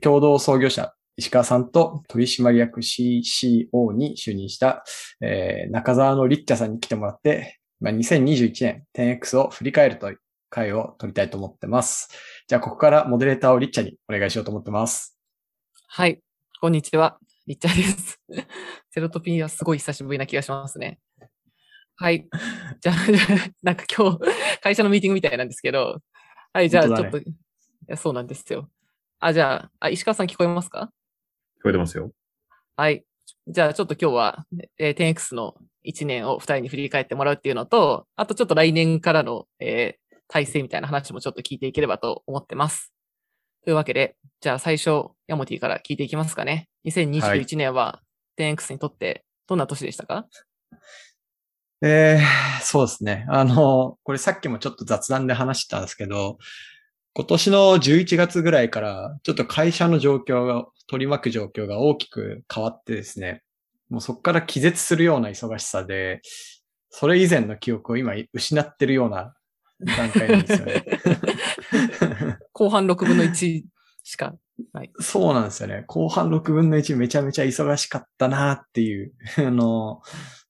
共同創業者、石川さんと取締役 CCO に就任した、えー、中澤のリッチャさんに来てもらって、まあ、2021年 10X を振り返るという回を取りたいと思ってます。じゃあ、ここからモデレーターをリッチャにお願いしようと思ってます。はい。こんにちは。リッチャです。セロトピンはすごい久しぶりな気がしますね。はい。じゃあ、なんか今日、会社のミーティングみたいなんですけど、はい、じゃあちょっと、ね、いやそうなんですよ。あ、じゃあ、あ、石川さん聞こえますか？聞こえてますよ。はい。じゃあちょっと今日は、えー、10X の1年を2人に振り返ってもらうっていうのと、あとちょっと来年からの、えー、体制みたいな話もちょっと聞いていければと思ってます。というわけで、じゃあ最初、ヤモティから聞いていきますかね。2021年は 10X にとってどんな年でしたか、えー、そうですね。あの、これさっきもちょっと雑談で話したんですけど、今年の11月ぐらいから、ちょっと会社の状況が、取り巻く状況が大きく変わってですね、もうそこから気絶するような忙しさで、それ以前の記憶を今失ってるような段階なんですよね。後半6分の1しかない。そうなんですよね。後半6分の1めちゃめちゃ忙しかったなっていう、あの、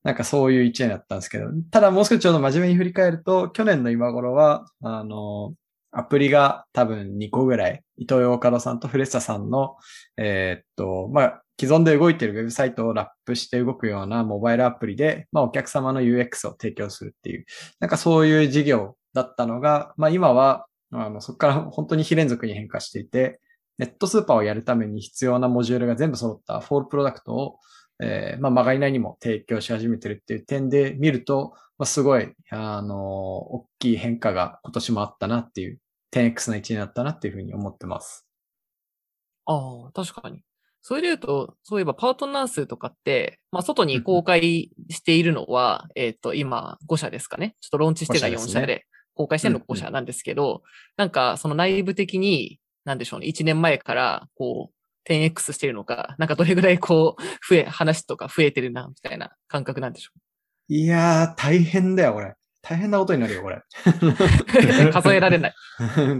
なんかそういう一年だったんですけど、ただもう少しちょうど真面目に振り返ると、去年の今頃は、あの、アプリが多分2個ぐらい、イトーヨーカドーさんとフレスタさんの、えー、っと、まあ、既存で動いているウェブサイトをラップして動くようなモバイルアプリで、まあ、お客様の UX を提供するっていう、なんかそういう事業だったのが、まあ、今は、あの、そこから本当に非連続に変化していて、ネットスーパーをやるために必要なモジュールが全部揃った whole product を、えー、まあ、まがいないにも提供し始めてるっていう点で見ると、まあ、すごい、あの、大きい変化が今年もあったなっていう 10X の1年だったなっていうふうに思ってます。ああ、確かに。それで言うと、そういえばパートナー数とかって、まあ、外に公開しているのは、えっ、と、今5社ですかね。ちょっとローンチしてた4社で、公開してるの5社なんですけど、なんか、その内部的に、なんでしょうね、1年前から、こう、10X してるのか、なんかどれぐらいこう、増え、話とか増えてるな、みたいな感覚なんでしょう。いやー、大変だよ、これ。大変なことになるよ、これ。数えられない。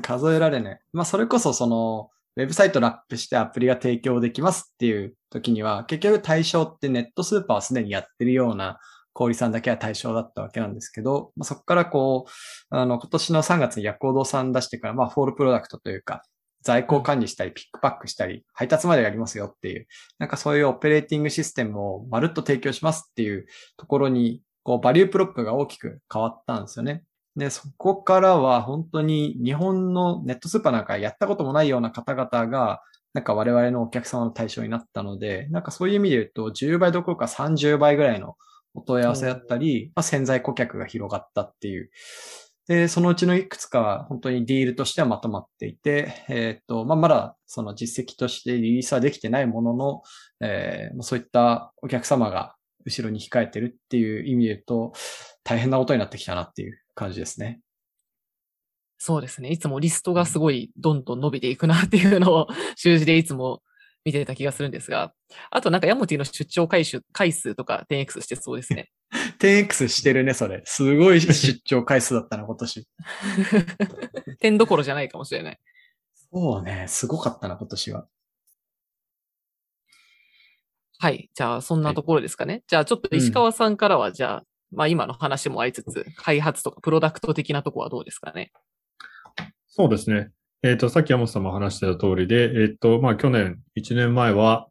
数えられない。まあ、それこそ、その、ウェブサイトラップしてアプリが提供できますっていう時には、結局対象ってネットスーパーはすでにやってるような小売さんだけは対象だったわけなんですけど、まあ、そこからこう、あの、今年の3月に薬王堂さん出してから、まあ、 whole product というか、在庫を管理したり、 pick pack したり、配達までやりますよっていう、なんかそういうオペレーティングシステムをまるっと提供しますっていうところにこう、 value prop が大きく変わったんですよね。で、そこからは本当に日本のネットスーパーなんかやったこともないような方々が、なんか我々のお客様の対象になったので、なんかそういう意味で言うと、10倍どころか30倍ぐらいのお問い合わせだったり、まあ、潜在顧客が広がったっていう。で、そのうちのいくつかは本当にディールとしてはまとまっていて、えっ、と、まあ、まだその実績としてリリースはできてないものの、えー、そういったお客様が後ろに控えてるっていう意味で言うと、大変なことになってきたなっていう感じですね。そうですね。いつもリストがすごいどんどん伸びていくなっていうのを習字でいつも見てた気がするんですが、あとなんかヤモティの出張回数回数とか 10X してそうですね。10X してるね、それ。すごい出張回数だったな、今年。点どころじゃないかもしれない。そうね、すごかったな、今年は。はい。じゃあ、そんなところですかね。はい、じゃあ、ちょっと石川さんからは、じゃあ、まあ今の話もありつつ、開発とかプロダクト的なとこはどうですかね。そうですね。えっ、ー、と、さっき山本さんも話してた通りで、えっ、ー、と、まあ去年、1年前は、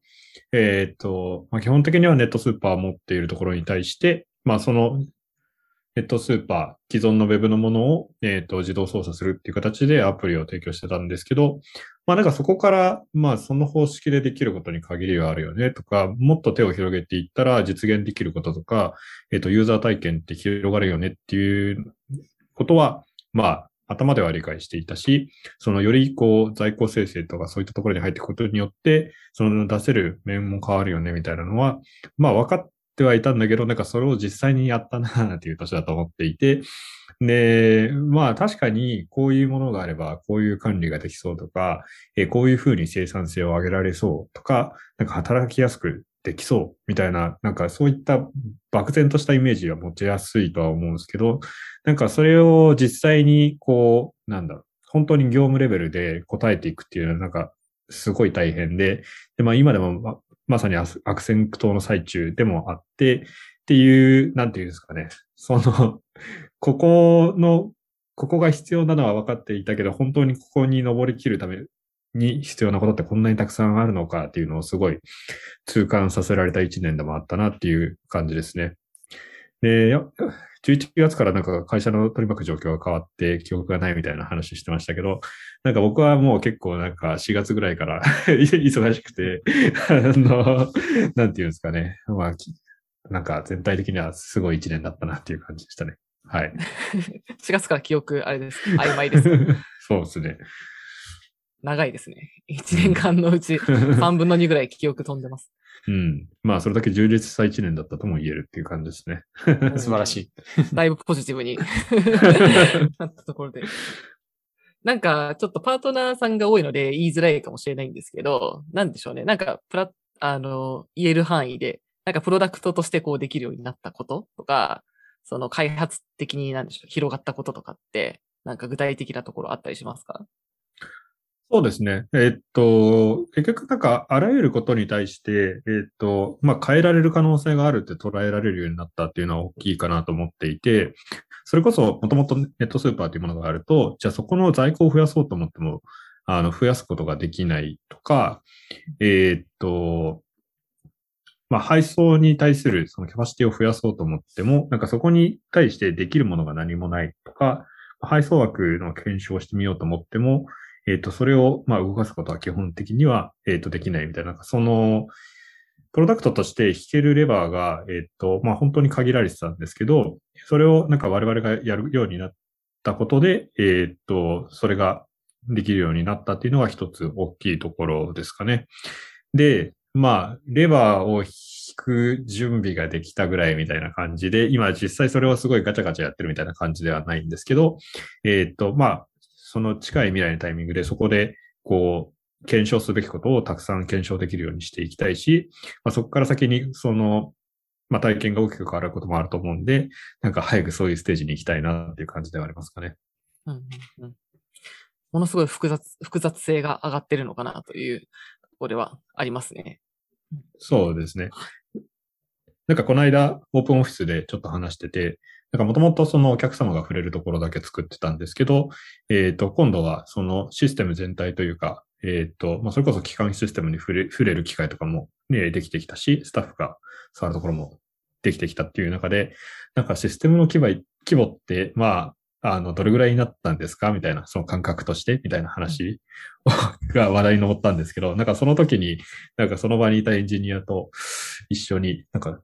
えっ、ー、と、まあ基本的にはネットスーパーを持っているところに対して、まあそのネットスーパー、既存の Web のものを、えっ、と、自動操作するっていう形でアプリを提供してたんですけど、まあなんかそこから、まあその方式でできることに限りがあるよねとか、もっと手を広げていったら実現できることとか、えっ、と、ユーザー体験って広がるよねっていうことは、まあ頭では理解していたし、そのよりこう在庫生成とかそういったところに入っていくことによって、その出せる面も変わるよねみたいなのは、まあ分かってはいたんだけど、なんかそれを実際にやったなっていう年だと思っていて、で、まあ確かにこういうものがあればこういう管理ができそうとか、えこういうふうに生産性を上げられそうとか、なんか働きやすくできそうみたいな、なんかそういった漠然としたイメージは持ちやすいとは思うんですけど、なんかそれを実際にこう、なんだろう、本当に業務レベルで答えていくっていうのは、なんかすごい大変で、で、まあ今でもままさに悪戦苦闘の最中でもあって、っていう、なんていうんですかね。その、ここの、ここが必要なのは分かっていたけど、本当にここに登りきるために必要なことってこんなにたくさんあるのかっていうのをすごい痛感させられた一年でもあったなっていう感じですね。で、11月からなんか会社の取り巻く状況が変わって記憶がないみたいな話してましたけど、なんか僕はもう結構なんか4月ぐらいから 忙しくて、あの、なんていうんですかね。まあ、なんか全体的にはすごい一年だったなっていう感じでしたね。はい。4月から記憶、あれです。曖昧です。そうですね。長いですね。1年間のうち3分の2ぐらい記憶飛んでます。うん。まあ、それだけ充実した1年だったとも言えるっていう感じですね。素晴らしい。だいぶポジティブに なったところで。なんか、ちょっとパートナーさんが多いので言いづらいかもしれないんですけど、なんでしょうね。なんか、プラあの、言える範囲で、なんかプロダクトとしてこうできるようになったこととか、その開発的になんでしょう、広がったこととかって、なんか具体的なところあったりしますか？そうですね。えっと、結局なんかあらゆることに対して、えっと、まあ、変えられる可能性があるって捉えられるようになったっていうのは大きいかなと思っていて、それこそもともとネットスーパーというものがあると、じゃあそこの在庫を増やそうと思っても、あの、増やすことができないとか、えっと、まあ、配送に対するそのキャパシティを増やそうと思っても、なんかそこに対してできるものが何もないとか、配送枠の検証をしてみようと思っても、えっ、ー、と、それを、まあ、動かすことは基本的には、えっ、ー、と、できないみたいな、その、プロダクトとして引けるレバーが、えっ、ー、と、まあ、本当に限られてたんですけど、それをなんか我々がやるようになったことで、えっと、それができるようになったっていうのが一つ大きいところですかね。で、まあ、レバーを引く準備ができたぐらいみたいな感じで、今実際それをすごいガチャガチャやってるみたいな感じではないんですけど、えっと、まあ、その近い未来のタイミングでそこで、こう、検証すべきことをたくさん検証できるようにしていきたいし、まあ、そこから先に、その、まあ、体験が大きく変わることもあると思うんで、なんか早くそういうステージに行きたいなっていう感じではありますかね。うんうんうん、ものすごい複雑、複雑性が上がってるのかなというところではありますね。そうですね。なんかこの間、オープンオフィスでちょっと話してて、なんかもともとそのお客様が触れるところだけ作ってたんですけど、えっ、ー、と、今度はそのシステム全体というか、えっ、ー、と、まあ、それこそ機関システムに触れ触れる機会とかもね、できてきたし、スタッフが触るところもできてきたっていう中で、なんかシステムの規模規模って、まあ、あの、どれぐらいになったんですか？みたいな、その感覚としてみたいな話が話題に上ったんですけど、なんかその時に、なんかその場にいたエンジニアと一緒に、なんか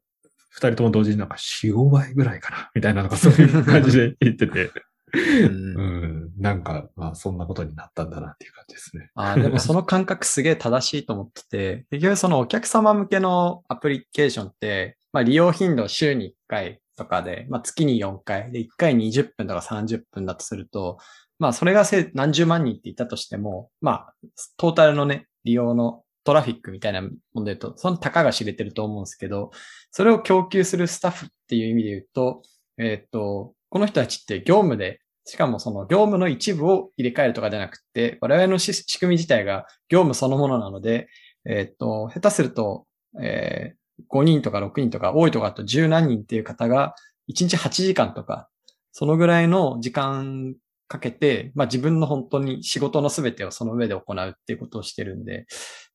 二人とも同時になんか4、5倍ぐらいかな、みたいなのがそういう感じで言ってて。うん、なんか、まあ、そんなことになったんだなっていう感じですね。ああ、でもその感覚すげえ正しいと思ってて、結局そのお客様向けのアプリケーションって、まあ、利用頻度週に1回とかで、まあ、月に4回で1回20分とか30分だとすると、まあ、それが何十万人って言ったとしても、まあ、トータルのね、利用のトラフィックみたいなもので言うと、その高が知れてると思うんですけど、それを供給するスタッフっていう意味で言うと、えっ、と、この人たちって業務で、しかもその業務の一部を入れ替えるとかじゃなくて、我々の仕組み自体が業務そのものなので、えっ、と、下手すると、えー、5人とか6人とか多いとかあと10何人っていう方が1日8時間とか、そのぐらいの時間かけて、まあ自分の本当に仕事の全てをその上で行うっていうことをしてるんで、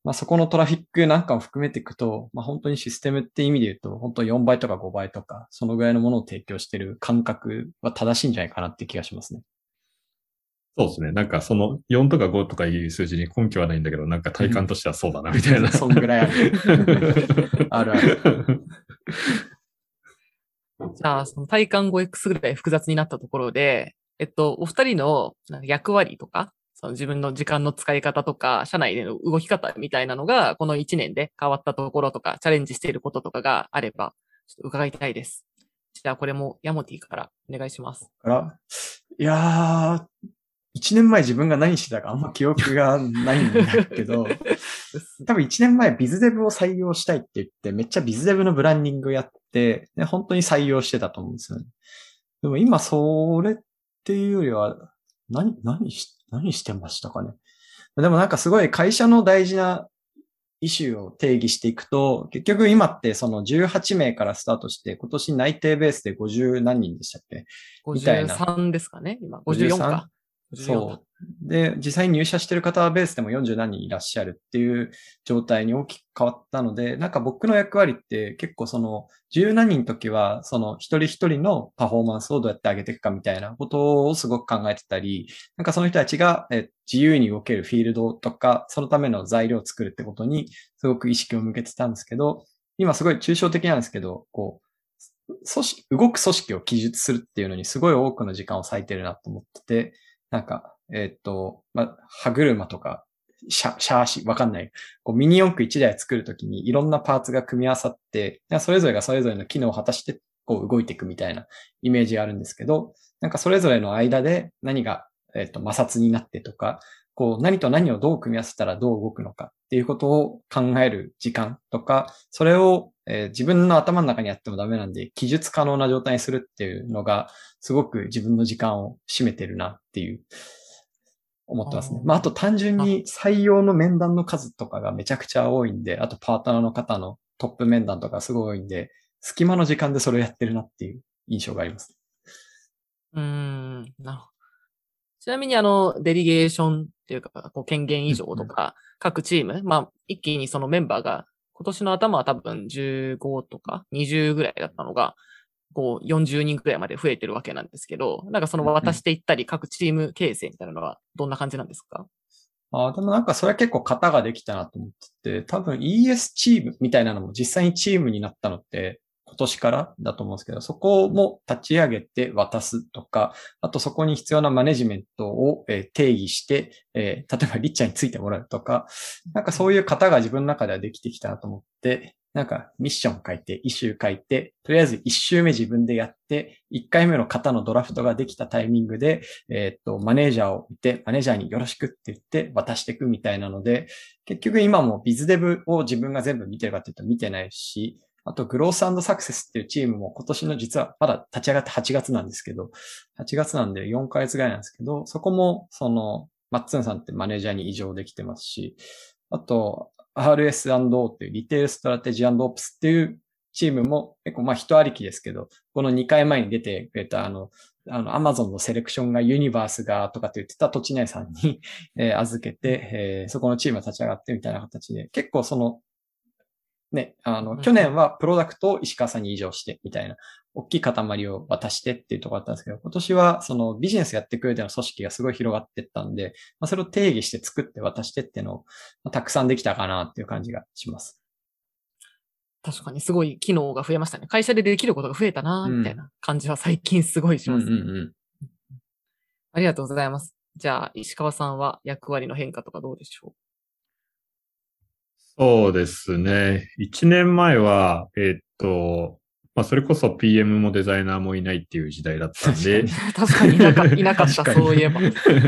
まあそこのトラフィックなんかも含めていくと、まあ本当にシステムって意味で言うと、本当4倍とか5倍とか、そのぐらいのものを提供してる感覚は正しいんじゃないかなって気がしますね。そうですね。なんかその4とか5とかいう数字に根拠はないんだけど、なんか体感としてはそうだな、みたいな。そんぐらいある。あるある。じゃあ、その体感 5X ぐらい複雑になったところで、えっと、お二人の役割とか、その自分の時間の使い方とか、社内での動き方みたいなのが、この1年で変わったところとか、チャレンジしていることとかがあれば、ちょっと伺いたいです。じゃあ、これもヤモティからお願いします。からいやー、1年前自分が何してたかあんま記憶がないんだけど、多分1年前ビズデブを採用したいって言って、めっちゃビズデブのブランディングやって、本当に採用してたと思うんですよね。でも今それっていうよりは、何、何し、何してましたかね？でもなんかすごい会社の大事なイシューを定義していくと、結局今ってその18名からスタートして、今年内定ベースで50何人でしたっけ？みたいな53ですかね今。54か。そう。で、実際に入社してる方はベースでも40何人いらっしゃるっていう状態に大きく変わったので、なんか僕の役割って結構その10何人の時はその一人一人のパフォーマンスをどうやって上げていくかみたいなことをすごく考えてたり、なんかその人たちが自由に動けるフィールドとか、そのための材料を作るってことにすごく意識を向けてたんですけど、今すごい抽象的なんですけど、こう、組織、動く組織を記述するっていうのにすごい多くの時間を割いてるなと思ってて、なんか、えっ、と、ま、歯車とか、シャ、シャーシ、わかんない。こうミニ四駆1台作るときにいろんなパーツが組み合わさって、それぞれがそれぞれの機能を果たして、こう動いていくみたいなイメージがあるんですけど、なんかそれぞれの間で何が、えっ、と、摩擦になってとか、こう何と何をどう組み合わせたらどう動くのかっていうことを考える時間とか、それを、えー自分の頭の中にあってもダメなんで、記述可能な状態にするっていうのが、すごく自分の時間を占めてるなっていう、思ってますねまあ、あと単純に採用の面談の数とかがめちゃくちゃ多いんで、あとパートナーの方のトップ面談とかすごい多いんで、隙間の時間でそれをやってるなっていう印象があります。うーん、なるほど。ちなみに、あの、デリゲーションっていうか、こう権限以上とか、各チーム、まあ、一気にそのメンバーが、今年の頭は多分15とか20ぐらいだったのが、こう40人くらいまで増えてるわけなんですけど、なんかその渡していったり、各チーム形成みたいなのはどんな感じなんですか？ああ、でもなんかそれは結構型ができたなと思ってて、多分 ES チームみたいなのも実際にチームになったのって今年からだと思うんですけど、そこも立ち上げて渡すとか、あとそこに必要なマネジメントを定義して、例えばリッチャーについてもらうとか、なんかそういう型が自分の中ではできてきたなと思って、なんかミッション書いて、イシュー書いて、とりあえず一周目自分でやって、一回目の型のドラフトができたタイミングで、えーっと、マネージャーを見て、マネージャーによろしくって言って渡していくみたいなので、結局今も BizDev を自分が全部見てるかっていうと見てないし、あと growth success っていうチームも今年の実はまだ立ち上がって8月なんですけど、8月なんで4ヶ月ぐらいなんですけど、そこもその、マッツンさんってマネージャーに委譲できてますし、あと RS&O っていう retail strategy ops っていうチームも結構まあ人ありきですけど、この2回前に出てくれたあの、あの、アマゾンのセレクションがユニバースがとかって言ってた土地内さんに、預けて、えーそこのチームが立ち上がってみたいな形で、結構その、ね、あの、うん去年はプロダクトを石川さんに移譲してみたいな、大きい塊を渡してっていうところだったんですけど、今年はそのビジネスやっていく上での組織がすごい広がっていったんで、まあ、それを定義して作って渡してっていうのを、まあたくさんできたかなっていう感じがします。確かにすごい機能が増えましたね。会社でできることが増えたな、うんみたいな感じは最近すごいします。うんうんうんありがとうございます。じゃあ、石川さんは役割の変化とかどうでしょそうですね。1年前は、えっと、まあ、それこそ PM もデザイナーもいないっていう時代だったんで、う確かに いなかいな かった、そういえば。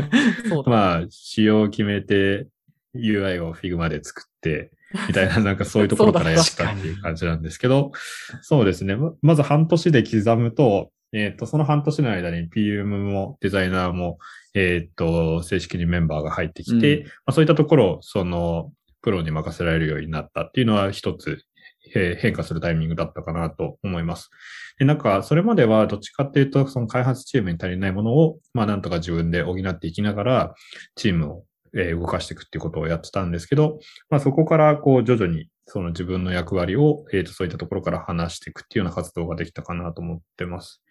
まあ、仕様を決めて、UI を Figma で作って、みたいな、なんかそういうところからやったっていう感じなんですけど、そうですね。ままず半年で刻むと、えっ、と、その半年の間に PM もデザイナーも、えっ、と、正式にメンバーが入ってきて、うんまあ、そういったところを、その、プロに任せられるようになったっていうのは一つ、え変化するタイミングだったかなと思います。で、なんか、それまではどっちかっていうと、その開発チームに足りないものを、まあ、なんとか自分で補っていきながら、チームを、動かしていくっていうことをやってたんですけど、まあ、そこから、こう、徐々に、その自分の役割を、えっ、と、そういったところから話していくっていうような活動ができたかなと思ってます。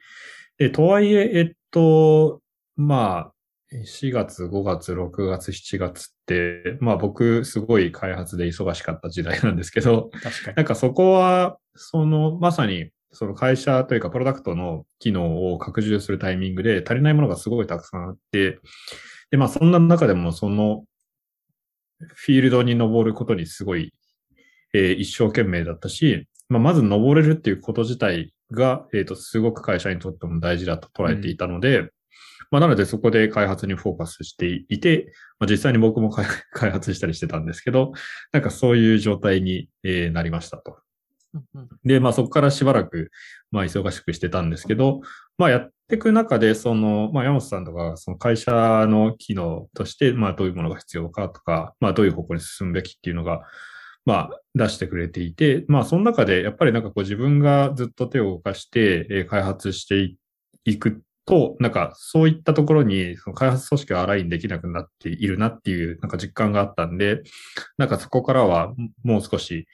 で、とはいえ、えっと、まあ、4月、5月、6月、7月って、まあ僕、すごい開発で忙しかった時代なんですけど、確かに。なんかそこは、その、まさに、その会社というか、プロダクトの機能を拡充するタイミングで足りないものがすごいたくさんあって、で、まあそんな中でも、その、フィールドに登ることにすごい、えー一生懸命だったし、まあまず登れるっていうこと自体が、えっ、と、すごく会社にとっても大事だと捉えていたので、まあなのでそこで開発にフォーカスしていて、まあ実際に僕も開 開発したりしてたんですけど、なんかそういう状態に、えーなりましたと。で、まあそこからしばらく、まあ、忙しくしてたんですけど、まあ、やっていく中で、その、まあ、山本さんとか、その会社の機能として、まあ、どういうものが必要かとか、まあ、どういう方向に進むべきっていうのが、まあ、出してくれていて、まあ、その中で、やっぱりなんかこう自分がずっと手を動かして、え開発していくと、なんかそういったところに、その開発組織がアラインできなくなっているなっていう、なんか実感があったんで、なんかそこからはもう少し、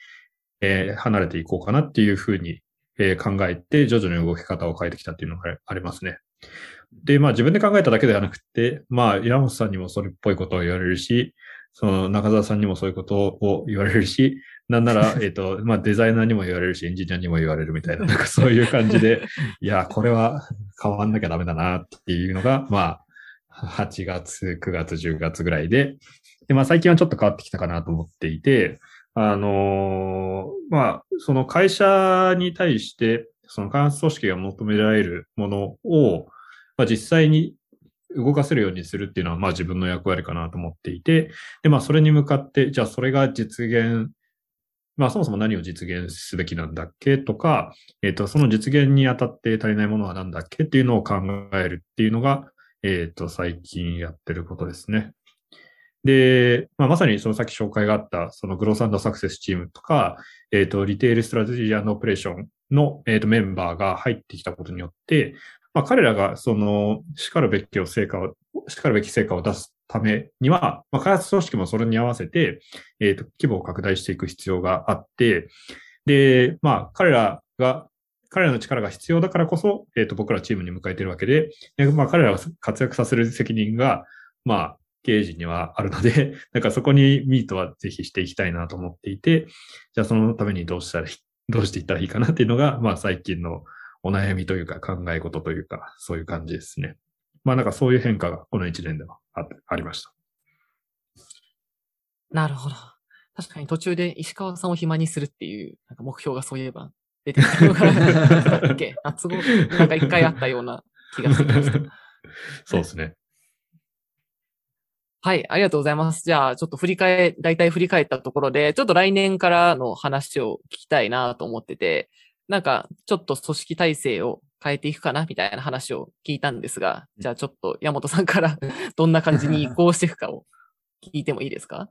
えー、離れていこうかなっていうふうに、えー、考えて、徐々に動き方を変えてきたっていうのがありますね。で、まあ自分で考えただけではなくて、まあ山本さんにもそれっぽいことを言われるし、その中澤さんにもそういうことを言われるし、なんなら、えっ、と、まあデザイナーにも言われるし、エンジニアにも言われるみたいな、なんかそういう感じで、いや、これは変わんなきゃダメだなっていうのが、まあ、8月、9月、10月ぐらいで、で、まあ最近はちょっと変わってきたかなと思っていて、あのー、まあ、その会社に対して、その開発組織が求められるものを、まあ実際に動かせるようにするっていうのは、まあ自分の役割かなと思っていて、で、まあそれに向かって、じゃあそれが実現、まあそもそも何を実現すべきなんだっけとか、えっ、ー、と、その実現にあたって足りないものは何だっけっていうのを考えるっていうのが、えっ、ー、と、最近やってることですね。で、まあ、まさにそのさっき紹介があった、その growth success チームとか、えっ、ー、と、 retail strategy operation の、えっ、と、メンバーが入ってきたことによって、まあ、彼らがその、然るべきを成果を、然るべき成果を出すためには、まあ、開発組織もそれに合わせて、えっ、ー、と、規模を拡大していく必要があって、で、まあ、彼らが、彼らの力が必要だからこそ、えっ、ー、と、僕らチームに迎えてるわけで、でまあ、彼らを活躍させる責任が、まあ、経営陣にはあるので、なんかそこにミートはぜひしていきたいなと思っていて、じゃあそのためにどうしたら、どうしていったらいいかなっていうのが、まあ最近のお悩みというか考え事というか、そういう感じですね。まあなんかそういう変化がこの1年ではありました。なるほど。確かに途中で石川さんを暇にするっていうなんか目標がそういえば出てきたのが、だっけ？夏後、なんか一回あったような気がするそうですね。はい、ありがとうございます。じゃあ、ちょっと振り返、大体振り返ったところで、ちょっと来年からの話を聞きたいなと思ってて、なんか、ちょっと組織体制を変えていくかなみたいな話を聞いたんですが、じゃあちょっと山本さんから どんな感じに移行していくかを聞いてもいいですか？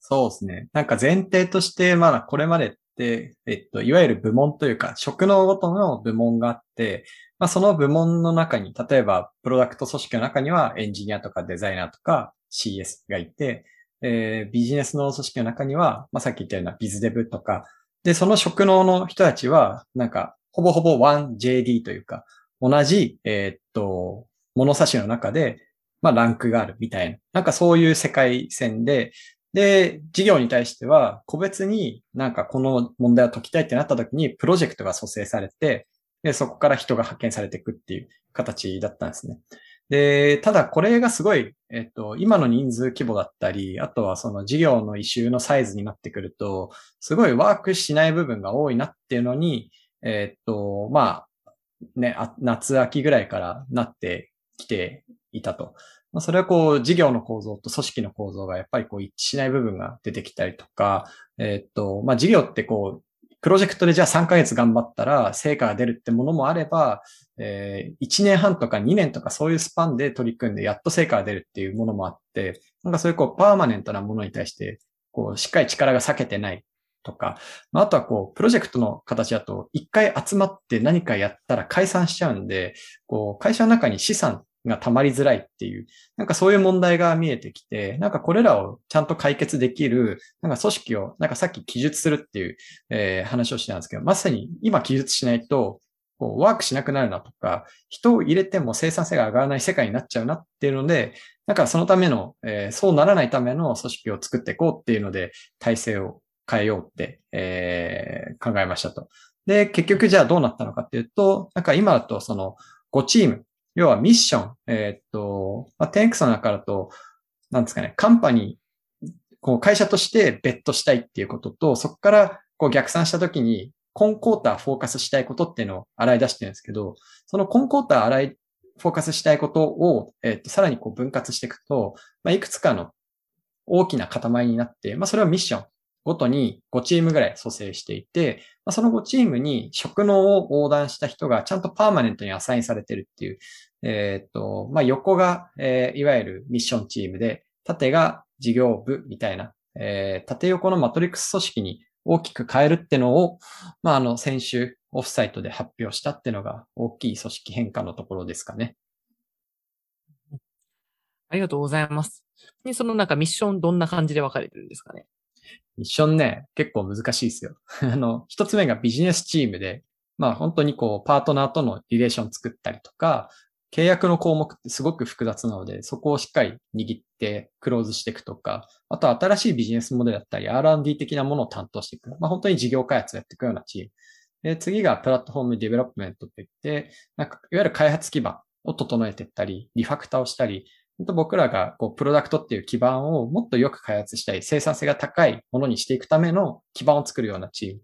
そうですね。なんか前提として、まだこれまでって、えっと、いわゆる部門というか、職能ごとの部門があって、まあ、その部門の中に、例えば、プロダクト組織の中にはエンジニアとかデザイナーとか CS がいて、えー、ビジネスの組織の中には、まあ、さっき言ったようなビズデブとか、で、その職能の人たちは、なんか、ほぼほぼ 1JD というか、同じ、えー、っと、物差しの中で、まあ、ランクがあるみたいな。なんかそういう世界線で、で、事業に対しては、個別になんかこの問題を解きたいってなった時に、プロジェクトが蘇生されて、で、そこから人が派遣されていくっていう形だったんですね。で、ただこれがすごい、えっと、今の人数規模だったり、あとはその事業の異臭のサイズになってくると、すごいワークしない部分が多いなっていうのに、えっと、まあ、ね、夏秋ぐらいからなってきていたと。まあ、それはこう、事業の構造と組織の構造がやっぱりこう一致しない部分が出てきたりとか、えっと、まあ、事業ってこう、プロジェクトでじゃあ3ヶ月頑張ったら成果が出るってものもあれば、えー、1年半とか2年とかそういうスパンで取り組んでやっと成果が出るっていうものもあって、なんかそういうこうパーマネントなものに対して、こうしっかり力が避けてないとか、あ、とはこう、プロジェクトの形だと、一回集まって何かやったら解散しちゃうんで、こう、会社の中に資産が溜まりづらいっていう、なんかそういう問題が見えてきて、なんかこれらをちゃんと解決できる、なんか組織を、なんかさっき記述するっていう、えー、話をしてたんですけど、まさに今記述しないと、こうワークしなくなるなとか、人を入れても生産性が上がらない世界になっちゃうなっていうので、なんかそのための、えー、そうならないための組織を作っていこうっていうので、体制を変えようって、えー、考えましたと。で、結局じゃあどうなったのかっていうと、なんか今だとその5チーム、要はミッション、えー、っと、まあ、10X の中だと、なんですかね、カンパニー、こう会社としてベットしたいっていうことと、そこからこう逆算したときに、コンコーターフォーカスしたいことっていうのを洗い出してるんですけど、そのコンコーター洗い、フォーカスしたいことを、えっ、と、さらにこう分割していくと、まあ、いくつかの大きな塊になって、まあ、それはミッション。ごとに5チームぐらい蘇生していて、まあ、その5チームに職能を横断した人がちゃんとパーマネントにアサインされてるっていう、えっ、と、まあ、横が、えー、いわゆるミッションチームで、縦が事業部みたいな、えー、縦横のマトリックス組織に大きく変えるってのを、まあ、あの、先週オフサイトで発表したってのが大きい組織変化のところですかね。ありがとうございます。そのなんかミッションどんな感じで分かれてるんですかね？ミッションね、結構難しいですよ。あの、一つ目がビジネスチームで、まあ本当にこう、パートナーとのリレーション作ったりとか、契約の項目ってすごく複雑なので、そこをしっかり握ってクローズしていくとか、あとは新しいビジネスモデルだったり R&D 的なものを担当していく。まあ本当に事業開発をやっていくようなチーム。で、次が platform development って言って、なんか、いわゆる開発基盤を整えていったり、 refactor をしたり、僕らがこうプロダクトっていう基盤をもっとよく開発したい、生産性が高いものにしていくための基盤を作るようなチーム。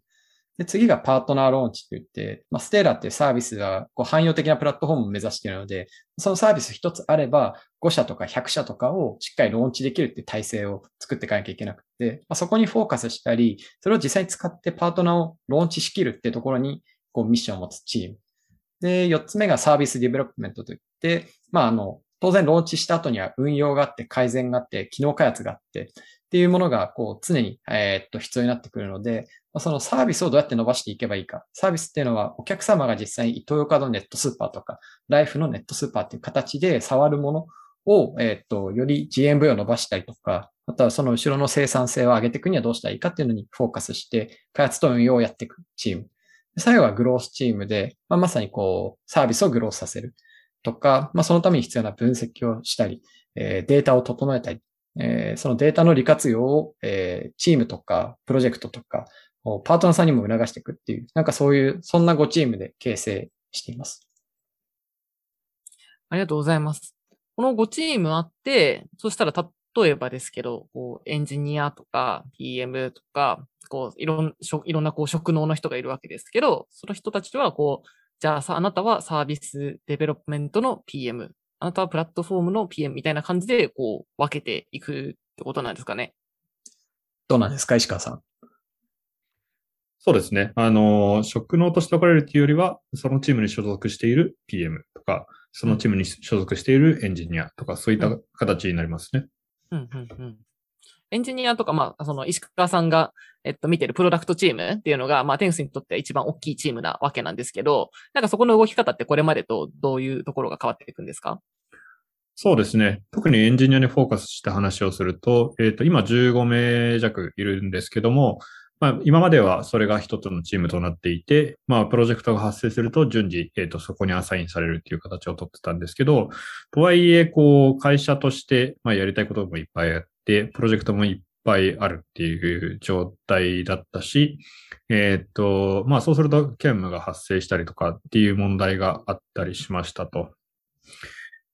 で、次が partner launch といって、まあ、 Stailer っていうサービスがこう汎用的なプラットフォームを目指しているので、そのサービス一つあれば、5社とか100社とかをしっかりローンチできるっていう体制を作っていかなきゃいけなくて、まあ、そこにフォーカスしたり、それを実際に使ってパートナーをローンチしきるってところに、こうミッションを持つチーム。で、4つ目が service development といって、まあ、あの、当然ローンチした後には運用があって、改善があって、機能開発があって、っていうものがこう常に、え、っと必要になってくるので、そのサービスをどうやって伸ばしていけばいいか。サービスっていうのはお客様が実際にイトーヨーカドーネットスーパーとか、ライフのネットスーパーっていう形で触るものを、えっ、と、より GMV を伸ばしたりとか、あとはその後ろの生産性を上げていくにはどうしたらいいかっていうのにフォーカスして、開発と運用をやっていくチーム。最後はグロースチームで、まあ、まさにこう、サービスをグロースさせるとか、まあ、そのために必要な分析をしたり、えー、データを整えたり、えー、そのデータの利活用を、えー、チームとか、プロジェクトとか、パートナーさんにも促していくっていう、なんかそういう、そんな5チームで形成しています。ありがとうございます。この5チームあって、そしたら例えばですけど、こうエンジニアとか PM とか、こういろんいろんなこう職能の人がいるわけですけど、その人たちはこう、じゃあさ、あなたは service development の PM、あなたはプラットフォームの PM みたいな感じで、こう分けていくってことなんですかね？どうなんですか、石川さん？そうですね。あの、職能として分かれるというよりは、そのチームに所属している PM とか、そのチームに所属しているエンジニアとか、そういった形になりますね。うん、うん、うん。エンジニアとか、まあ、その石川さんが、えっと、見てるプロダクトチームっていうのが、まあ、テンスにとっては一番大きいチームなわけなんですけど、なんかそこの動き方ってこれまでとどういうところが変わっていくんですか？そうですね。特にエンジニアにフォーカスした話をすると、えっ、と、今15名弱いるんですけども、まあ、今まではそれが一つのチームとなっていて、まあ、プロジェクトが発生すると順次、えっ、ー、と、そこにアサインされるっていう形をとってたんですけど、とはいえ、こう、会社として、まあ、やりたいこともいっぱいあって、プロジェクトもいっぱいあるっていう状態だったし、えっ、と、まあ、そうすると、兼務が発生したりとかっていう問題があったりしましたと。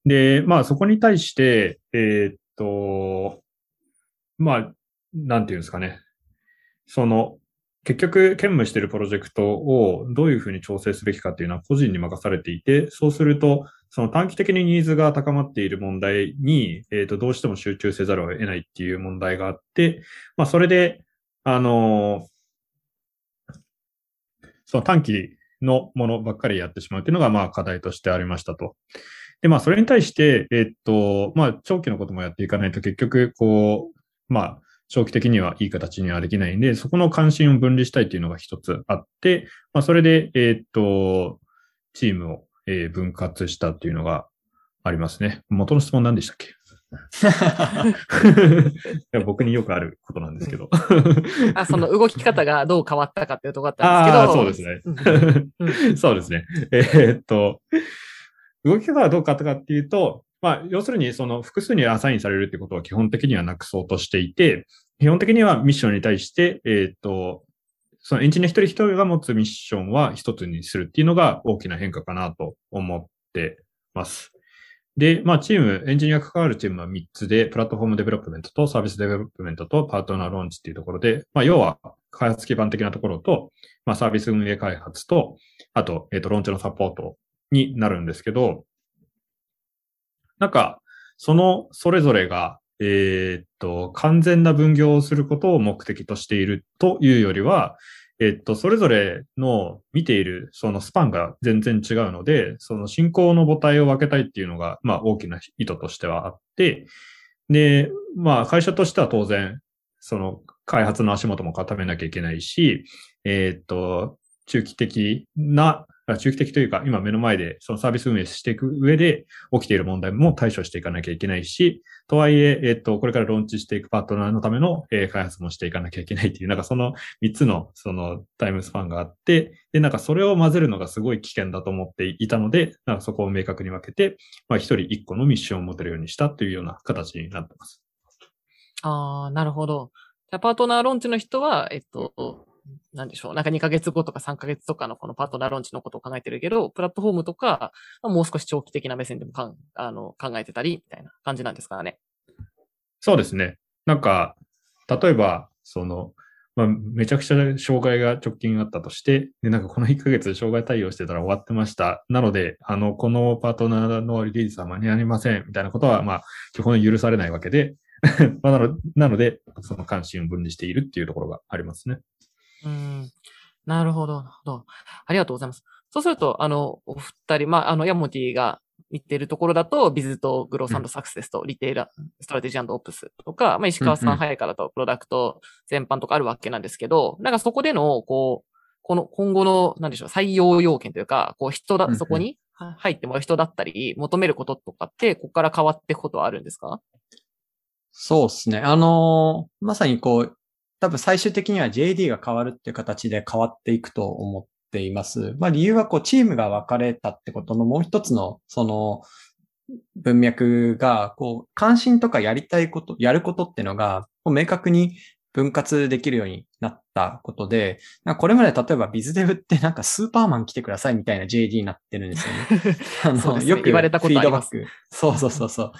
で、まあ、そこに対して、えっ、と、まあ、なんていうんですかね。その、結局、兼務しているプロジェクトをどういうふうに調整すべきかっていうのは個人に任されていて、そうすると、その短期的にニーズが高まっている問題に、えっ、ー、と、どうしても集中せざるを得ないっていう問題があって、まあ、それで、あの、その短期のものばっかりやってしまうっていうのが、まあ、課題としてありましたと。で、まあ、それに対して、えっ、と、まあ、長期のこともやっていかないと結局、こう、まあ、長期的にはいい形にはできないんで、そこの関心を分離したいっていうのが一つあって、まあ、それで、えー、っと、チームを、えー、分割したっていうのがありますね。元の質問何でしたっけ？いや僕によくあることなんですけどあ。その動き方がどう変わったかっていうところだったんですけど。あそうですね。そうですね。えー、っと、動き方がどう変わったかっていうと、まあ、要するに、その複数にアサインされるってことは基本的にはなくそうとしていて、基本的にはミッションに対して、えっ、ー、と、そのエンジニア一人一人が持つミッションは一つにするっていうのが大きな変化かなと思ってます。で、まあ、チーム、エンジニア関わるチームは3つで、 platform development と service development と partner launch っていうところで、まあ、要は開発基盤的なところと、まあ、サービス運営開発と、あと、えっ、ー、と、ローンチのサポートになるんですけど、なんか、その、それぞれが、えーっと、完全な分業をすることを目的としているというよりは、えっと、それぞれの見ているそのスパンが全然違うので、その進行の母体を分けたいっていうのが、まあ大きな意図としてはあって、で、まあ会社としては当然、その開発の足元も固めなきゃいけないし、えっと、中期的な中期的というか、今目の前でそのサービス運営していく上で起きている問題も対処していかなきゃいけないし、とはいえ、えっと、これからローンチしていくパートナーのための、開発もしていかなきゃいけないっていう、なんかその3つのそのタイムスパンがあって、で、なんかそれを混ぜるのがすごい危険だと思っていたので、なんかそこを明確に分けて、まあ一人一個のミッションを持てるようにしたというような形になってます。ああ、なるほど。パートナーローンチの人は、えっと、なんでしょう、なんか2ヶ月後とか3ヶ月とかのこのパートナーロンチのことを考えてるけど、プラットフォームとか、もう少し長期的な目線でもかんあの考えてたり、みたいな感じなんですからね。そうですね。なんか、例えば、その、まあ、めちゃくちゃ障害が直近あったとして、で、なんかこの1ヶ月障害対応してたら終わってました。なので、あの、このパートナーのリリースは間に合いません、みたいなことは、まあ、基本許されないわけで、まあ、なので、その関心を分離しているっていうところがありますね。うん。なるほど、なるほど。ありがとうございます。そうすると、あの、お二人、まあ、あの、ヤモティが言ってるところだと、 Biz と growth and success と retailer, strategy ops とか、まあ、石川さん早いからとプロダクト全般とかあるわけなんですけど、なんかそこでの、こう、この今後の、なんでしょう、採用要件というか、こう人だ、そこに入ってもらう人だったり、求めることとかって、ここから変わっていくことはあるんですか？そうですね。あのー、まさにこう、多分最終的には JD が変わるっていう形で変わっていくと思っています。まあ理由はこうチームが分かれたってことのもう一つのその文脈がこう関心とかやりたいこと、やることっていうのが明確に分割できるようになったことで、これまで例えばビズデブってなんかスーパーマン来てくださいみたいな JD になってるんですよね。あの、ね、よく言われたことあります。そうそうそうそう。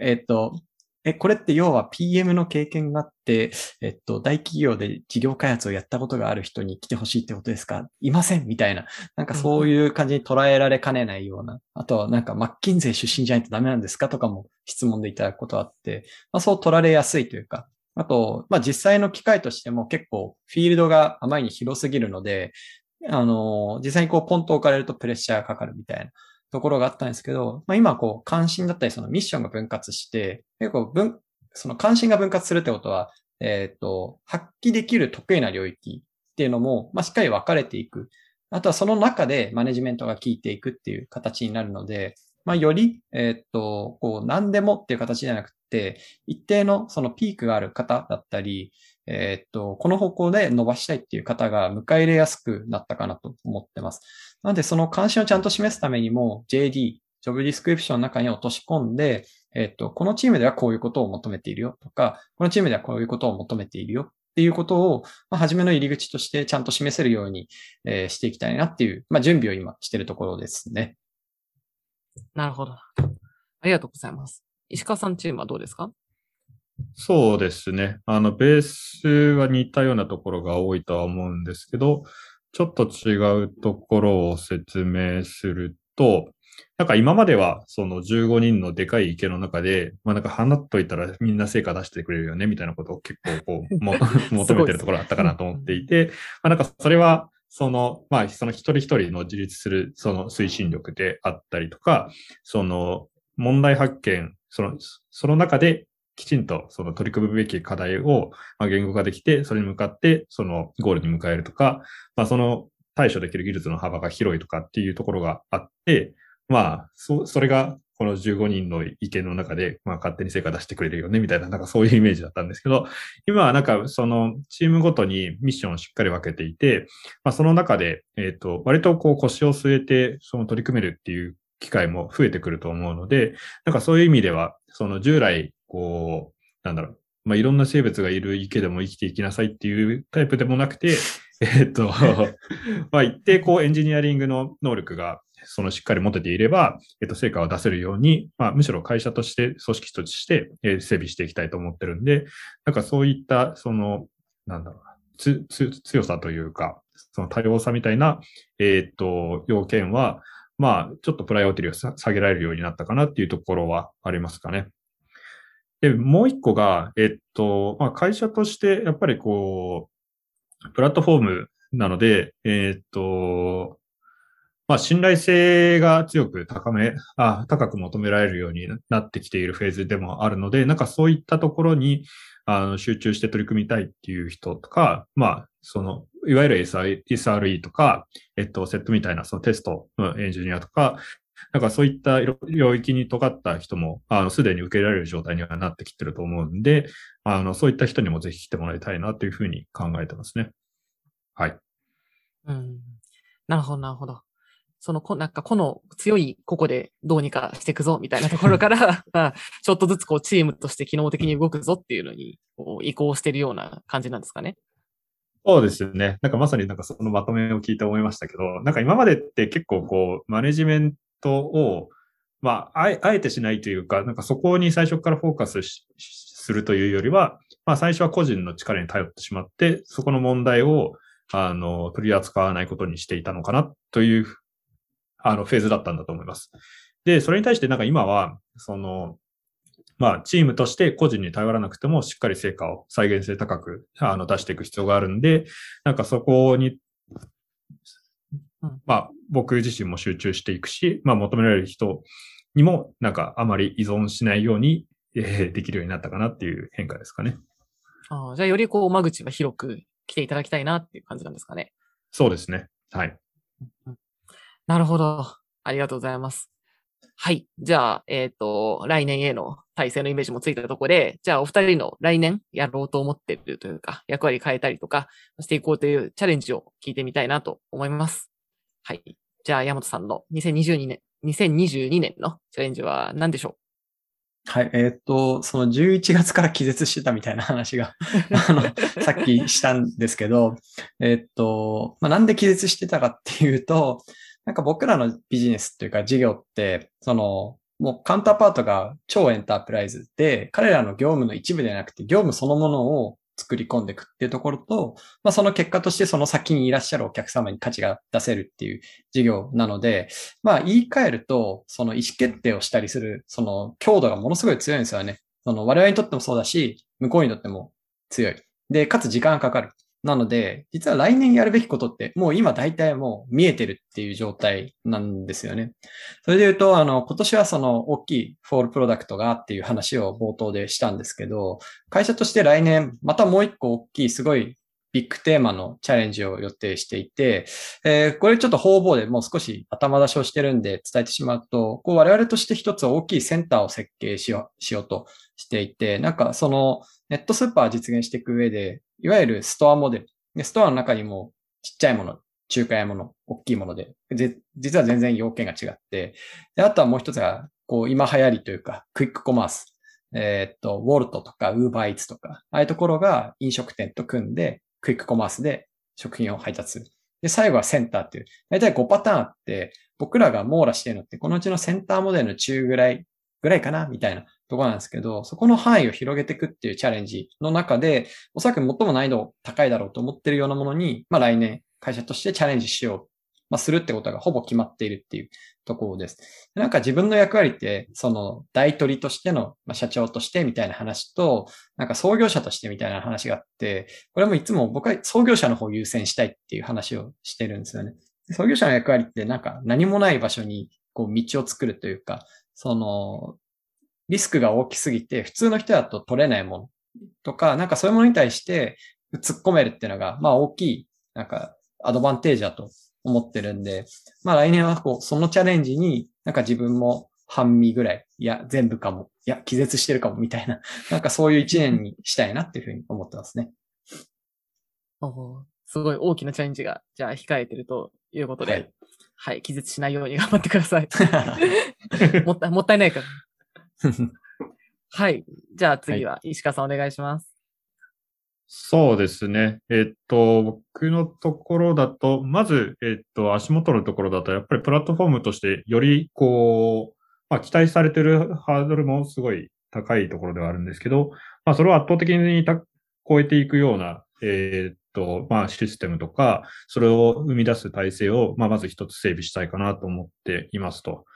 えっと、え、これって要は PM の経験があって、えっと、大企業で事業開発をやったことがある人に来てほしいってことですか？いません？みたいな。なんかそういう感じに捉えられかねないような。あとはなんかマッキンゼー出身じゃないとダメなんですか？とかも質問でいただくことあって、まあそう取られやすいというか、あと、まあ実際の機会としても結構フィールドがあまりに広すぎるので、あの、実際にこうポンと置かれるとプレッシャーがかかるみたいな。ところがあったんですけど、まあ、今こう関心だったりそのミッションが分割して、結構分、その関心が分割するってことは、えっ、ー、と、発揮できる得意な領域っていうのも、まあ、しっかり分かれていく。あとはその中でマネジメントが効いていくっていう形になるので、まあ、より、えっ、ー、と、こう、何でもっていう形じゃなくて、一定のそのピークがある方だったり、えっ、と、この方向で伸ばしたいっていう方が迎え入れやすくなったかなと思ってます。なので、その関心をちゃんと示すためにも、JD、ジョブディスクリプションの中に落とし込んで、えっと、このチームではこういうことを求めているよとか、このチームではこういうことを求めているよっていうことを、まあ、初めの入り口としてちゃんと示せるように、えー、していきたいなっていう、まあ、準備を今しているところですね。なるほど。ありがとうございます。石川さんチームはどうですか？そうですね。あの、ベースは似たようなところが多いとは思うんですけど、ちょっと違うところを説明すると、なんか今まではその15人のでかい池の中で、まあなんか放っといたらみんな成果出してくれるよねみたいなことを結構こうも 求めてるところあったかなと思っていて、まあなんかそれはその、まあその一人一人の自立するその推進力であったりとか、その問題発見、その、その中できちんとその取り組むべき課題をま言語化できて、それに向かってそのゴールに迎えるとか、まあその対処できる技術の幅が広いとかっていうところがあって、まあ、そ、それがこの15人の意見の中で、まあ勝手に成果出してくれるよね、みたいな、なんかそういうイメージだったんですけど、今はなんかそのチームごとにミッションをしっかり分けていて、まあその中で、えっ、ー、と、割とこう腰を据えて、その取り組めるっていう機会も増えてくると思うので、なんかそういう意味では、その従来、こう、なんだろう、まあ、いろんな生物がいる池でも生きていきなさいっていうタイプでもなくて、えっと、まあ、一定こうエンジニアリングの能力がそのしっかり持てていれば、えっと、成果を出せるように、まあ、むしろ会社として、組織として、えー、整備していきたいと思ってるんで、なんかそういった、その、なんだろうな、つ、つ、強さというか、その多様さみたいな、えっと、要件は、まあ、ちょっとプライオリティを下げられるようになったかなっていうところはありますかね。で、もう一個が、えっと、まあ、会社として、やっぱりこう、プラットフォームなので、えっと、まあ、信頼性が強く高め、あ、高く求められるようになってきているフェーズでもあるので、なんかそういったところに、あの、集中して取り組みたいっていう人とか、まあ、その、いわゆる SR SRE とか、えっと、セットみたいなそのテストのエンジニアとか、なんかそういった領域に尖った人も、あの、すでに受けられる状態にはなってきてると思うんで、あの、そういった人にもぜひ来てもらいたいなというふうに考えてますね。はい。うん。なるほど、なるほど。その、こ、なんか、この強いここでどうにかしていくぞ、みたいなところから、まあ、ちょっとずつこう、チームとして機能的に動くぞっていうのに、こう、移行してるような感じなんですかね。そうですね。なんかまさになんかそのまとめを聞いて思いましたけど、なんか今までって結構こう、マネジメントを、まあ、あえてしないというか、なんかそこに最初からフォーカスするというよりは、まあ最初は個人の力に頼ってしまって、そこの問題を、あの、取り扱わないことにしていたのかなという、あの、フェーズだったんだと思います。で、それに対してなんか今は、その、まあ、チームとして個人に頼らなくても、しっかり成果を再現性高くあの出していく必要があるんで、なんかそこに、まあ、僕自身も集中していくし、まあ、求められる人にも、なんかあまり依存しないように、えーできるようになったかなっていう変化ですかね。ああじゃあ、よりこう、間口は広く来ていただきたいなっていう感じなんですかね。そうですね。はい。なるほど。ありがとうございます。はい。じゃあ、えっ、と、来年への体制のイメージもついたところで、じゃあ、お二人の来年やろうと思ってるというか、役割変えたりとかしていこうというチャレンジを聞いてみたいなと思います。はい。じゃあ、山本さんの2022年、2022年のチャレンジは何でしょはい、えーっと、その11月から気絶してたみたいな話が、あの、さっきしたんですけど、えーっと、まあ、なんで気絶してたかっていうと、なんか僕らのビジネスっていうか事業って、その、もうカウンターパートが超エンタープライズで、彼らの業務の一部ではなくて、業務そのものを作り込んでいくっていうところと、まあ、その結果としてその先にいらっしゃるお客様に価値が出せるっていう事業なので、まあ言い換えると、その意思決定をしたりする、その強度がものすごい強いんですよね。その我々にとってもそうだし、向こうにとっても強い。で、かつ時間がかかる。なので、実は来年やるべきことって、もう今大体もう見えてるっていう状態なんですよね。それで言うと、あの、今年はその大きい whole product がっていう話を冒頭でしたんですけど、会社として来年、またもう一個大きい、すごい big theme のチャレンジを予定していて、えーこれちょっと方々でもう少し頭出しをしてるんで伝えてしまうと、こう我々として一つ大きいセンターを設計しようしようとしていて、なんかそのネットスーパーを実現していく上で、いわゆるストアモデル。でストアの中にもちっちゃいもの、中華やもの、大きいもので、ぜ実は全然要件が違って、であとはもう一つが、こう今流行りというか、クイックコマース。えーっと、ウォルトとか、ウーバーイーツとか、ああいうところが飲食店と組んで、クイックコマースで食品を配達する。で、最後はセンターっていう、だいたい5パターンあって、僕らが網羅してるのって、このうちのセンターモデルの中ぐらい、ぐらいかなみたいなところなんですけど、そこの範囲を広げていくっていうチャレンジの中で、おそらく最も難易度高いだろうと思ってるようなものに、まあ来年会社としてチャレンジしよう。まあするってことがほぼ決まっているっていうところです。なんか自分の役割って、その大取りとしての、まあ、社長としてみたいな話と、なんか創業者としてみたいな話があって、これもいつも僕は創業者の方を優先したいっていう話をしてるんですよね。創業者の役割ってなんか何もない場所にこう道を作るというか、そのリスクが大きすぎて普通の人だと取れないものとか、なんかそういうものに対して突っ込めるっていうのが、まあ大きい、なんかアドバンテージだと思ってるんで、まあ来年はこう、そのチャレンジになんか自分も半身ぐらい、いや、全部かも、いや、気絶してるかもみたいな、なんかそういう一年にしたいなっていうふうに思ってますね。おーすごい大きなチャレンジが、じゃあ控えてるということで、ははいい、気絶しないように頑張ってください。もったい、もったいないから。はい。じゃあ次は石川さんお願いします。そうですね。えっと、僕のところだと、まず、えっと、足元のところだと、やっぱりプラットフォームとして、より、こう、まあ、期待されてるハードルもすごい高いところではあるんですけど、まあ、それを圧倒的にた超えていくような、えっと、まあ、システムとか、それを生み出す体制を、まあ、まず一つ整備したいかなと思っていますと。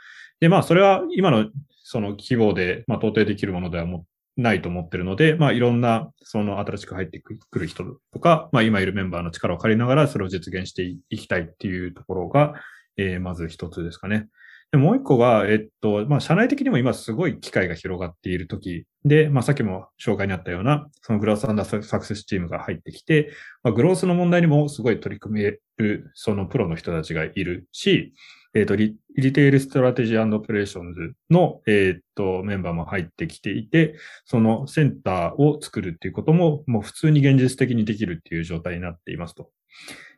で、まあ、それは今のその規模で、まあ、到底できるものではもないと思ってるので、まあいろんな、その新しく入ってくる人とか、まあ今いるメンバーの力を借りながらそれを実現していきたいっていうところが、えー、まず一つですかね。でもう一個が、えっと、まあ、社内的にも今すごい機会が広がっている時で、まあ、さっきも紹介にあったような、そのグロースアンダーサクセスチームが入ってきて、まあ、グロースの問題にもすごい取り組める、そのプロの人たちがいるし、えっ、とリ、 retail strategy operations の、えっ、と、メンバーも入ってきていて、そのセンターを作るっていうことも、もう普通に現実的にできるっていう状態になっていますと。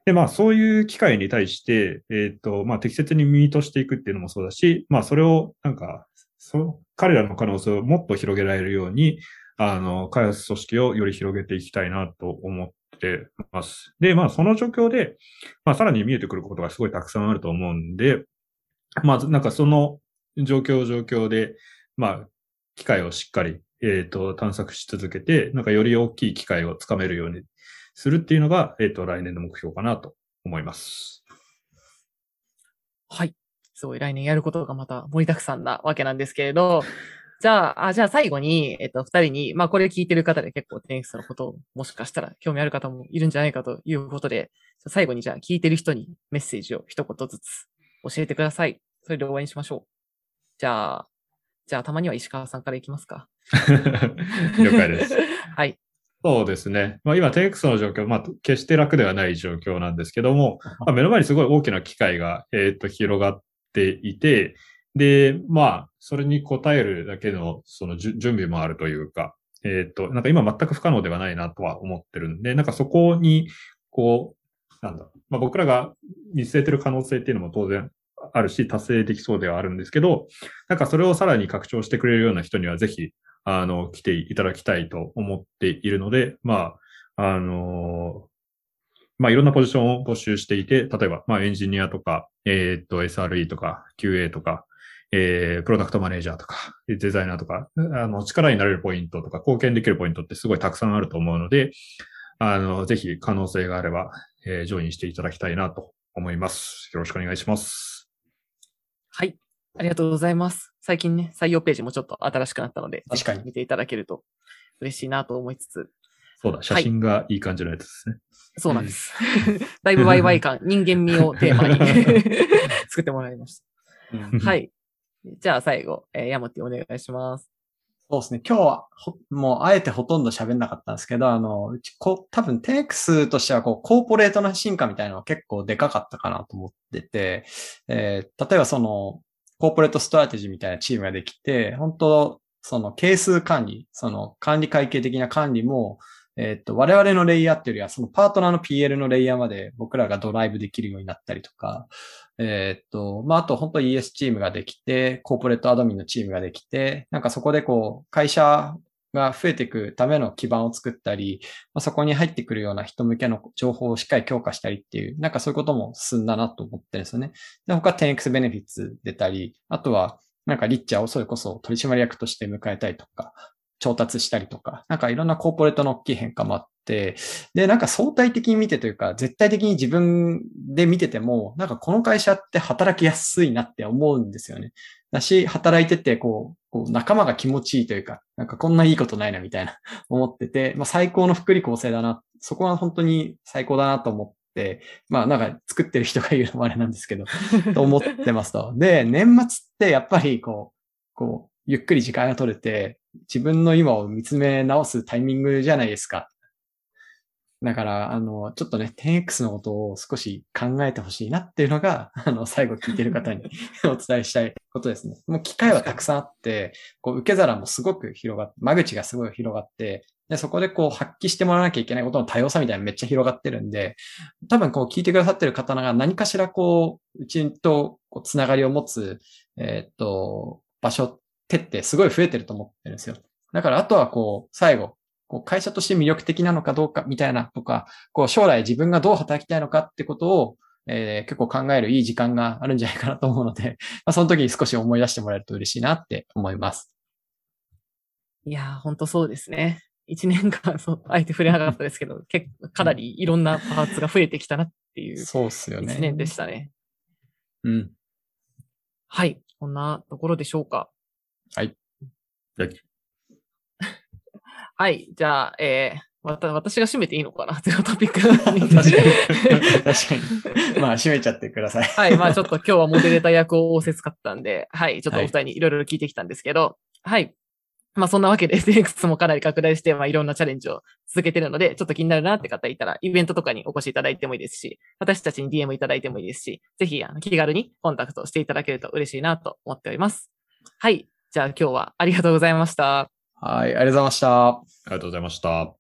で、まあ、そういう機会に対して、えっ、ー、と、まあ、適切にミートしていくっていうのもそうだし、まあ、それを、なんか、その、彼らの可能性をもっと広げられるように、あの、開発組織をより広げていきたいなと思ってます。で、まあ、その状況で、まあ、さらに見えてくることがすごいたくさんあると思うんで、まず、なんかその状況状況で、まあ、機会をしっかり、えっ、ー、と、探索し続けて、なんかより大きい機会をつかめるようにするっていうのが、えっ、ー、と、来年の目標かなと思います。はい。すごい来年やることがまた盛りだくさんなわけなんですけれど、じゃあ、あじゃあ最後に、えっと、二人に、まあこれ聞いてる方で結構テニスのことをもしかしたら興味ある方もいるんじゃないかということで、最後にじゃあ聞いてる人にメッセージを一言ずつ教えてください。それで終わりにしましょう。じゃあ、じゃあたまには石川さんからいきますか。了解です。はい。そうですね。まあ、今、テクスの状況、まあ、決して楽ではない状況なんですけども、まあ、目の前にすごい大きな機会が、えっ、と、広がっていて、で、まあ、それに応えるだけの、その準備もあるというか、えっ、と、なんか今全く不可能ではないなとは思ってるんで、なんかそこに、こう、なんだ、まあ、僕らが見据えてる可能性っていうのも当然あるし、達成できそうではあるんですけど、なんかそれをさらに拡張してくれるような人にはぜひ、あの、来ていただきたいと思っているので、まあ、あのまあ、いろんなポジションを募集していて、例えば、まあ、エンジニアとか、えー、っと、SRE とか、QA とか、えー、プロダクトマネージャーとか、デザイナーとか、あの、力になれるポイントとか、貢献できるポイントってすごいたくさんあると思うので、あの、ぜひ可能性があれば、えー、ジョインしていただきたいなと思います。よろしくお願いします。はい。ありがとうございます。最近ね、採用ページもちょっと新しくなったので、確かに見ていただけると嬉しいなと思いつつ。そうだ、写真がいい感じのやつですね。はい、そうなんです。だいぶワイワイ感、人間味をテーマに 作ってもらいました。はい。じゃあ最後、えー、ヤモティお願いします。そうですね。今日はもうあえてほとんど喋んなかったんですけど、あの、うちこ多分10X としてはこうコーポレートの進化みたいなのは結構でかかったかなと思ってて、えー、例えばその corporate strategy みたいなチームができて、本当その計数管理、その管理会計的な管理も、えっ、と、我々のレイヤーっていうよりは、そのパートナーの PL のレイヤーまで僕らがドライブできるようになったりとか、えっ、と、まあ、あと本当 ES チームができて、 corporate admin のチームができて、なんかそこでこう、会社が増えていくための基盤を作ったり、まあ、そこに入ってくるような人向けの情報をしっかり強化したりっていう、なんかそういうことも進んだなと思ってるんですよね。で、他 10x ベネフィッツ出たり、あとは、なんかリッチャーをそれこそ取締役として迎えたりとか、調達したりとか、なんかいろんなコーポレートの大きい変化もあって、で、なんか相対的に見てというか、絶対的に自分で見てても、なんかこの会社って働きやすいなって思うんですよね。だし、働いてて、こう、こう仲間が気持ちいいというか、なんかこんないいことないなみたいな 思ってて、まあ最高の福利厚生だな。そこは本当に最高だなと思って、まあなんか作ってる人が言うのもあれなんですけど、と思ってますと。で、年末ってやっぱりこう、こう、ゆっくり時間が取れて、自分の今を見つめ直すタイミングじゃないですか。だから、あの、ちょっとね、10X のことを少し考えてほしいなっていうのが、あの、最後聞いてる方に お伝えしたいことですね。もう機会はたくさんあって、こう、受け皿もすごく広がって、間口がすごい広がって、で、そこでこう、発揮してもらわなきゃいけないことの多様さみたいなのめっちゃ広がってるんで、多分こう、聞いてくださってる方が何かしらこう、うちとこうつながりを持つ、えー、っと、場所手ってすごい増えてると思ってるんですよ。だからあとはこう、最後、こう会社として魅力的なのかどうかみたいなとか、こう将来自分がどう働きたいのかってことを、えー、結構考えるいい時間があるんじゃないかなと思うので、まあ、その時に少し思い出してもらえると嬉しいなって思います。いやー、ほんとそうですね。一年間、そう、あえて触れなかったですけど、結構かなりいろんなパーツが増えてきたなっていう。そうっすよね。一年でしたね。うん。はい。こんなところでしょうか。はい。はい。じゃあ、えー、また私が締めていいのかな？ゼ ロトピックに。確かに。確かに。まあ、閉めちゃってください。はい。まあちょっと今日はモデレーター役を仰せつかったんで、はい。ちょっとお二人にいろいろ聞いてきたんですけど、はい。まあそんなわけで SX もかなり拡大して、まあいろんなチャレンジを続けてるので、ちょっと気になるなって方いたら、イベントとかにお越しいただいてもいいですし、私たちに DM いただいてもいいですし、ぜひあの気軽にコンタクトしていただけると嬉しいなと思っております。はい。じゃあ今日はありがとうございました。はい、ありがとうございました。ありがとうございました。